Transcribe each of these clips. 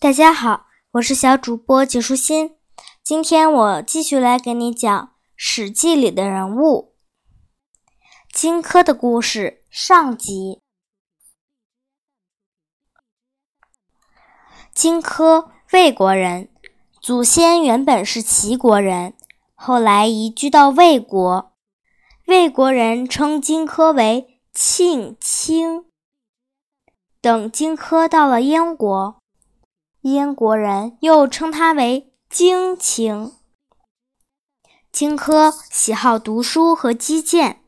大家好，我是小主播解书欣。今天我继续来给你讲《史记》里的人物荆轲的故事上集。荆轲，魏国人，祖先原本是齐国人，后来移居到魏国。魏国人称荆轲为庆卿。等荆轲到了燕国。燕国人又称他为荆卿。荆轲喜好读书和击剑，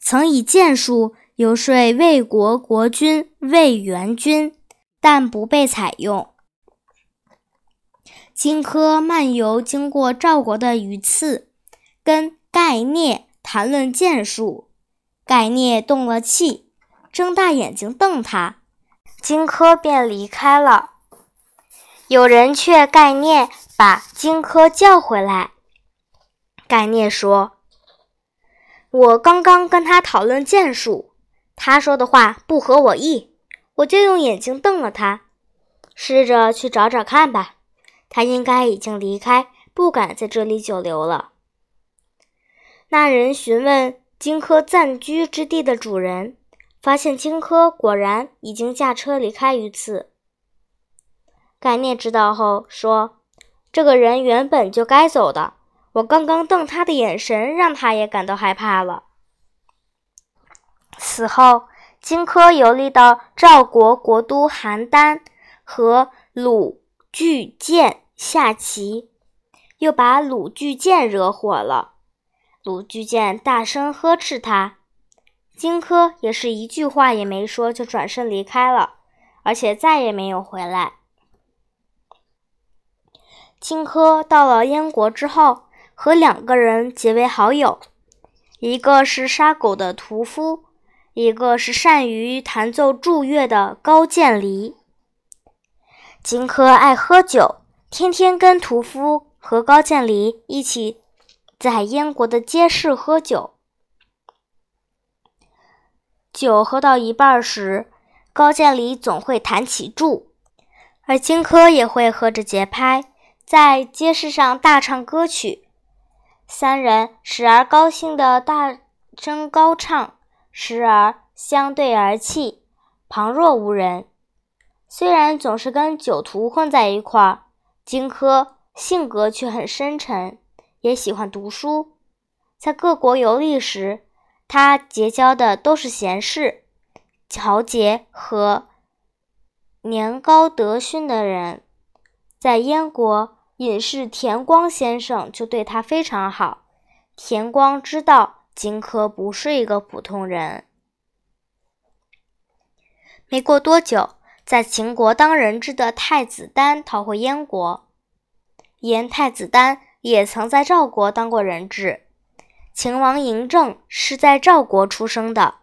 曾以剑术游说魏国国君魏元君，但不被采用。荆轲漫游经过赵国的榆次，跟盖聂谈论剑术，盖聂动了气，睁大眼睛瞪他，荆轲便离开了。有人却盖聂把荆轲叫回来。盖聂说：“我刚刚跟他讨论剑术，他说的话不合我意，我就用眼睛瞪了他。试着去找找看吧，他应该已经离开，不敢在这里久留了。”那人询问荆轲暂居之地的主人，发现荆轲果然已经驾车离开于此。盖聂知道后说：“这个人原本就该走的，我刚刚瞪他的眼神让他也感到害怕了。”此后，荆轲游历到赵国国都邯郸，和鲁巨剑下棋，又把鲁巨剑惹火了。鲁巨剑大声呵斥他，荆轲也是一句话也没说，就转身离开了，而且再也没有回来。荆轲到了燕国之后，和两个人结为好友，一个是杀狗的屠夫，一个是善于弹奏祝乐的高渐离。荆轲爱喝酒，天天跟屠夫和高渐离一起在燕国的街市喝酒。酒喝到一半时，高渐离总会弹起祝，而荆轲也会和着节拍。在街市上大唱歌曲，三人时而高兴地大声高唱，时而相对而泣，旁若无人。虽然总是跟酒徒混在一块儿，荆轲性格却很深沉，也喜欢读书。在各国游历时，他结交的都是贤士、豪杰和年高德勋的人。在燕国。隐士田光先生就对他非常好。田光知道荆轲不是一个普通人。没过多久，在秦国当人质的太子丹逃回燕国。燕太子丹也曾在赵国当过人质。秦王嬴政是在赵国出生的，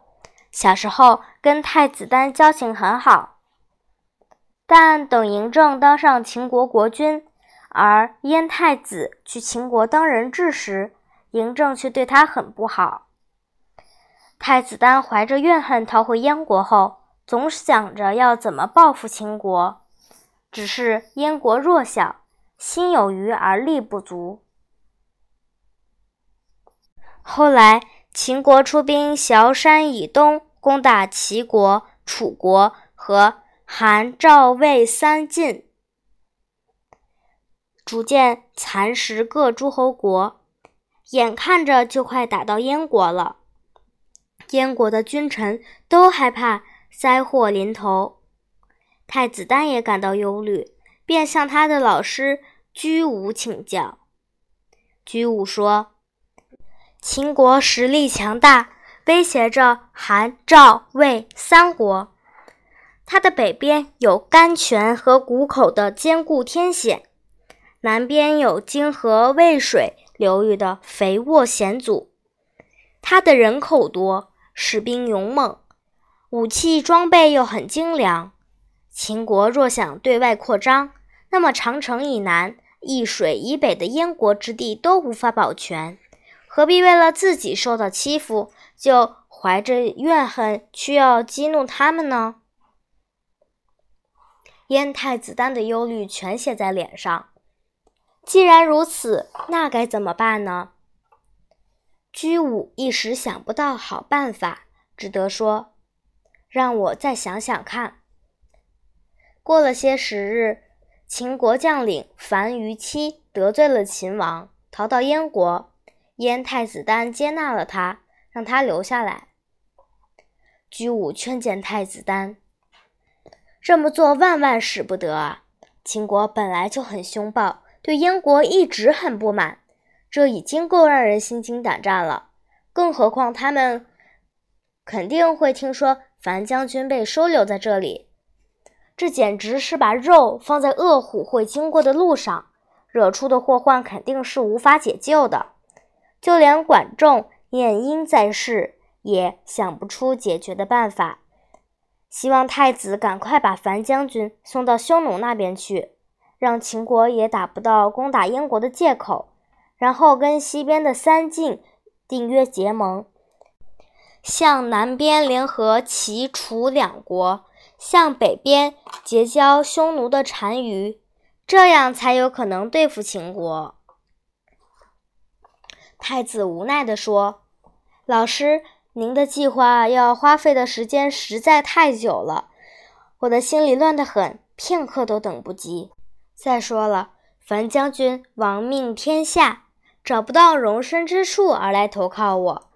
小时候跟太子丹交情很好。但等嬴政当上秦国国君。而燕太子去秦国当人质时，嬴政却对他很不好。太子丹怀着怨恨逃回燕国后，总想着要怎么报复秦国。只是燕国弱小，心有余而力不足。后来秦国出兵崤山以东，攻打齐国、楚国和韩、赵、魏三晋。逐渐蚕食各诸侯国，眼看着就快打到燕国了。燕国的君臣都害怕灾祸临头，太子丹也感到忧虑，便向他的老师居武请教。居武说：“秦国实力强大，威胁着韩、赵、魏三国。它的北边有甘泉和谷口的坚固天险。”南边有泾河渭水流域的肥沃险阻，它的人口多，士兵勇猛，武器装备又很精良。秦国若想对外扩张，那么长城以南、易水以北的燕国之地都无法保全，何必为了自己受到欺负，就怀着怨恨去要激怒他们呢？燕太子丹的忧虑全写在脸上。既然如此，那该怎么办呢？居武一时想不到好办法，只得说：“让我再想想看。”过了些时日，秦国将领樊於期得罪了秦王，逃到燕国。燕太子丹接纳了他，让他留下来。居武劝谏太子丹。这么做万万使不得啊！秦国本来就很凶暴，对燕国一直很不满，这已经够让人心惊胆战了。更何况他们肯定会听说樊将军被收留在这里，这简直是把肉放在恶虎会经过的路上，惹出的祸患肯定是无法解救的。就连管仲、晏婴在世，也想不出解决的办法。希望太子赶快把樊将军送到匈奴那边去，让秦国也打不到攻打燕国的借口。然后跟西边的三晋订约结盟，向南边联合齐、楚两国，向北边结交匈奴的单于，这样才有可能对付秦国。太子无奈地说：“老师。”您的计划要花费的时间实在太久了，我的心里乱得很，片刻都等不及。再说了，樊将军亡命天下，找不到容身之处而来投靠我，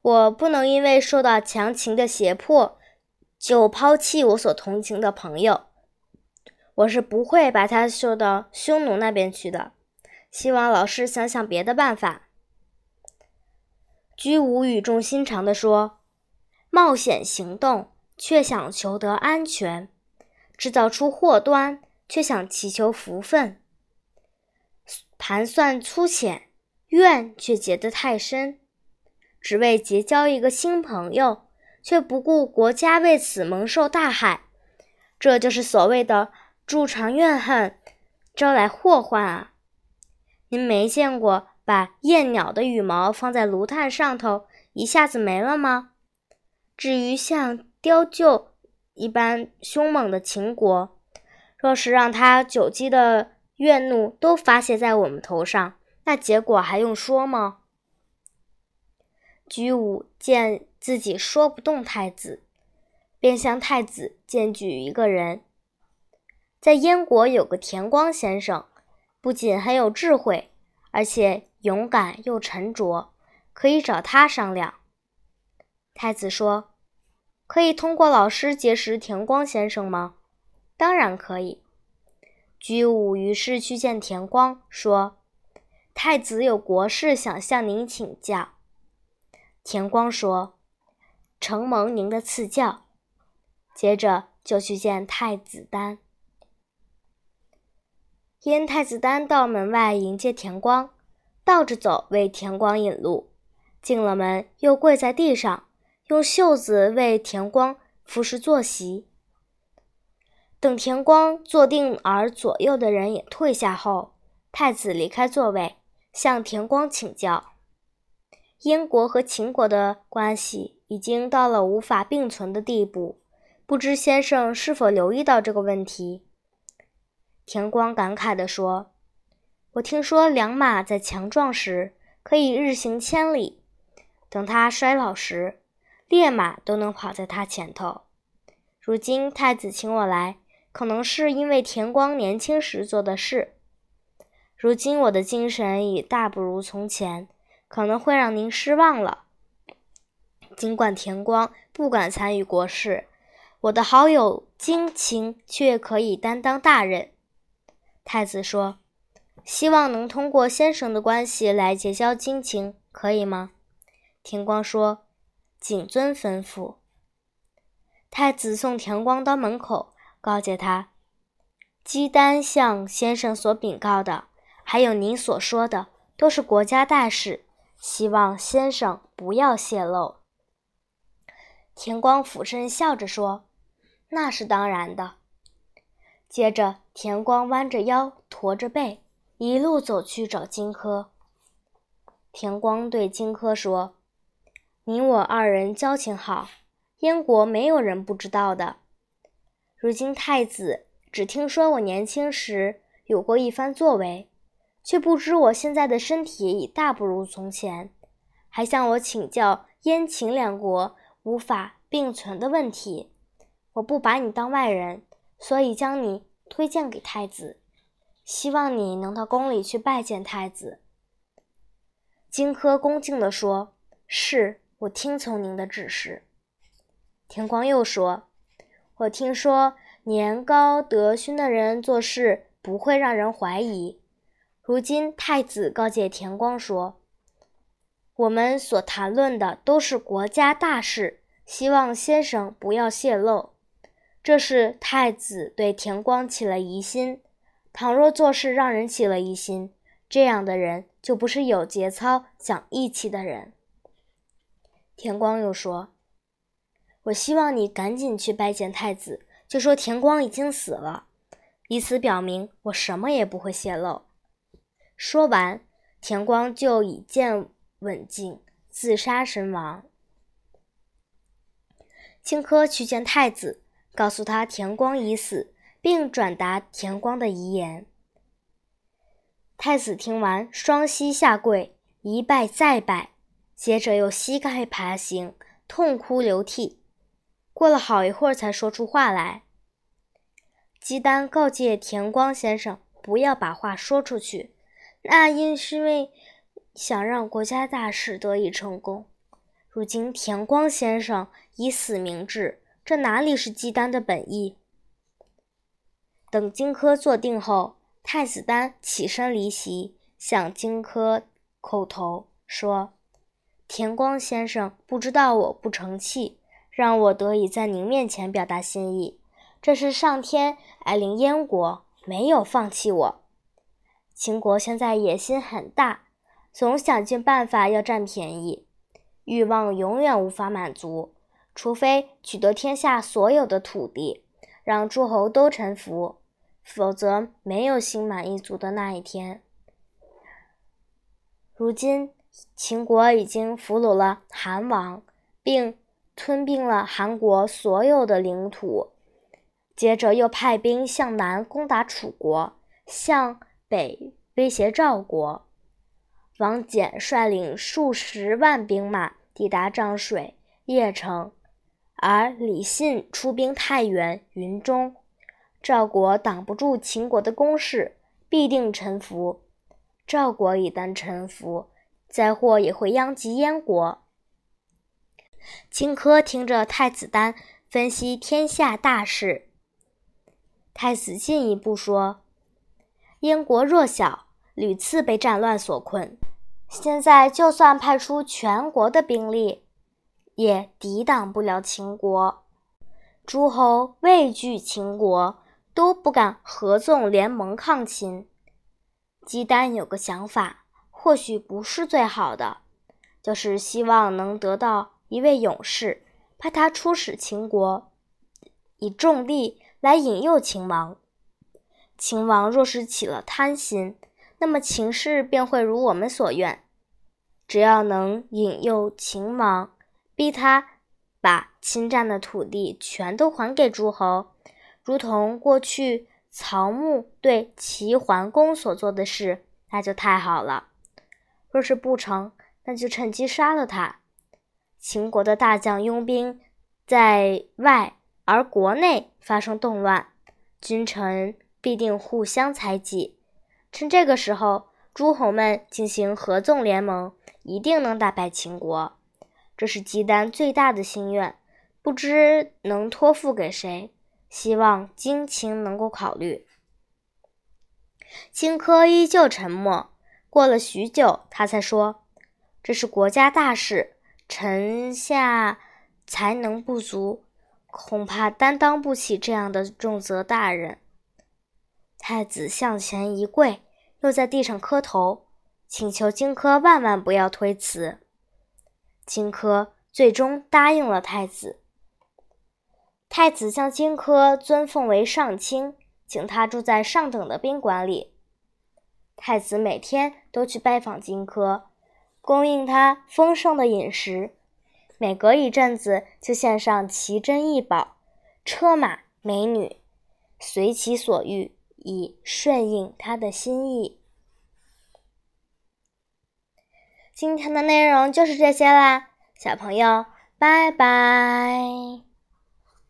我不能因为受到强秦的胁迫就抛弃我所同情的朋友。我是不会把他送到匈奴那边去的。希望老师想想别的办法。居无语重心长地说：“冒险行动，却想求得安全；制造出祸端，却想祈求福分。盘算粗浅，怨却结得太深。只为结交一个新朋友，却不顾国家为此蒙受大害。这就是所谓的助长怨恨，招来祸患啊！您没见过？”把燕鸟的羽毛放在炉炭上头，一下子没了吗？至于像雕鹫一般凶猛的秦国，若是让他久积的怨怒都发泄在我们头上，那结果还用说吗？居武见自己说不动太子，便向太子荐举一个人，在燕国有个田光先生，不仅很有智慧，而且。勇敢又沉着，可以找他商量。太子说：“可以通过老师结识田光先生吗？”“当然可以。”居武于是去见田光，说：“太子有国事想向您请教。”田光说：“承蒙您的赐教。”接着就去见太子丹。因太子丹到门外迎接田光。倒着走，为田光引路。进了门，又跪在地上，用袖子为田光服侍坐席。等田光坐定，而左右的人也退下后，太子离开座位，向田光请教：燕国和秦国的关系已经到了无法并存的地步，不知先生是否留意到这个问题？田光感慨地说。我听说良马在强壮时可以日行千里，等它衰老时，烈马都能跑在它前头。如今太子请我来，可能是因为田光年轻时做的事。如今我的精神已大不如从前，可能会让您失望了。尽管田光不敢参与国事，我的好友金卿却可以担当大任。太子说。希望能通过先生的关系来结交金卿，可以吗？田光说：“谨遵吩咐。”太子送田光到门口，告诫他：“姬丹向先生所禀告的，还有您所说的，都是国家大事，希望先生不要泄露。”田光俯身笑着说：“那是当然的。”接着，田光弯着腰，驼着背。一路走去找荆轲。田光对荆轲说：“你我二人交情好，燕国没有人不知道的。如今太子只听说我年轻时有过一番作为，却不知我现在的身体已大不如从前，还向我请教燕秦两国无法并存的问题。我不把你当外人，所以将你推荐给太子，希望你能到宫里去拜见太子。荆轲恭敬地说：“是，我听从您的指示。”田光又说：“我听说年高德勋的人做事不会让人怀疑。如今太子告诫田光说，我们所谈论的都是国家大事，希望先生不要泄露。这是太子对田光起了疑心。倘若做事让人起了疑心，这样的人就不是有节操、讲义气的人。”田光又说。我希望你赶紧去拜见太子，就说田光已经死了，以此表明我什么也不会泄露。说完，田光就以剑刎颈，自杀身亡。荆轲去见太子，告诉他田光已死，并转达田光的遗言。太子听完，双膝下跪，一拜再拜，接着又膝盖爬行，痛哭流涕。过了好一会儿，才说出话来。姬丹告诫田光先生不要把话说出去，那因是为想让国家大事得以成功。如今田光先生以死明志，这哪里是姬丹的本意？等荆轲坐定后，太子丹起身离席，向荆轲叩头说：“田光先生不知道我不成器。”让我得以在您面前表达心意，这是上天爱领燕国，没有放弃我。秦国现在野心很大，总想尽办法要占便宜，欲望永远无法满足，除非取得天下所有的土地，让诸侯都臣服，否则没有心满意足的那一天。如今秦国已经俘虏了韩王，并。吞并了韩国所有的领土，接着又派兵向南攻打楚国，向北威胁赵国。王翦率领数十万兵马抵达漳水、邺城，而李信出兵太原、云中。赵国挡不住秦国的攻势，必定臣服。赵国一旦臣服，灾祸也会殃及燕国。荆轲听着太子丹分析天下大事，太子进一步说：“燕国弱小，屡次被战乱所困，现在就算派出全国的兵力，也抵挡不了秦国。诸侯畏惧秦国，都不敢合纵联盟抗秦。姬丹有个想法，或许不是最好的，就是希望能得到。”一位勇士派他出使秦国，以重力来引诱秦王。秦王若是起了贪心，那么秦氏便会如我们所愿。只要能引诱秦王，逼他把侵占的土地全都还给诸侯，如同过去曹牧对齐桓公所做的事，那就太好了。若是不成，那就趁机杀了他。秦国的大将拥兵在外，而国内发生动乱，君臣必定互相猜忌。趁这个时候，诸侯们进行合纵联盟，一定能打败秦国。这是姬丹最大的心愿，不知能托付给谁。希望荆卿能够考虑。荆轲依旧沉默，过了许久，他才说：“这是国家大事。”臣下才能不足，恐怕担当不起这样的重责大任。太子向前一跪，又在地上磕头，请求荆轲万万不要推辞。荆轲最终答应了太子。太子将荆轲尊奉为上卿，请他住在上等的宾馆里。太子每天都去拜访荆轲。供应他丰盛的饮食，每隔一阵子就献上奇珍异宝、车马美女。随其所欲，以顺应他的心意。今天的内容就是这些啦，小朋友，拜拜。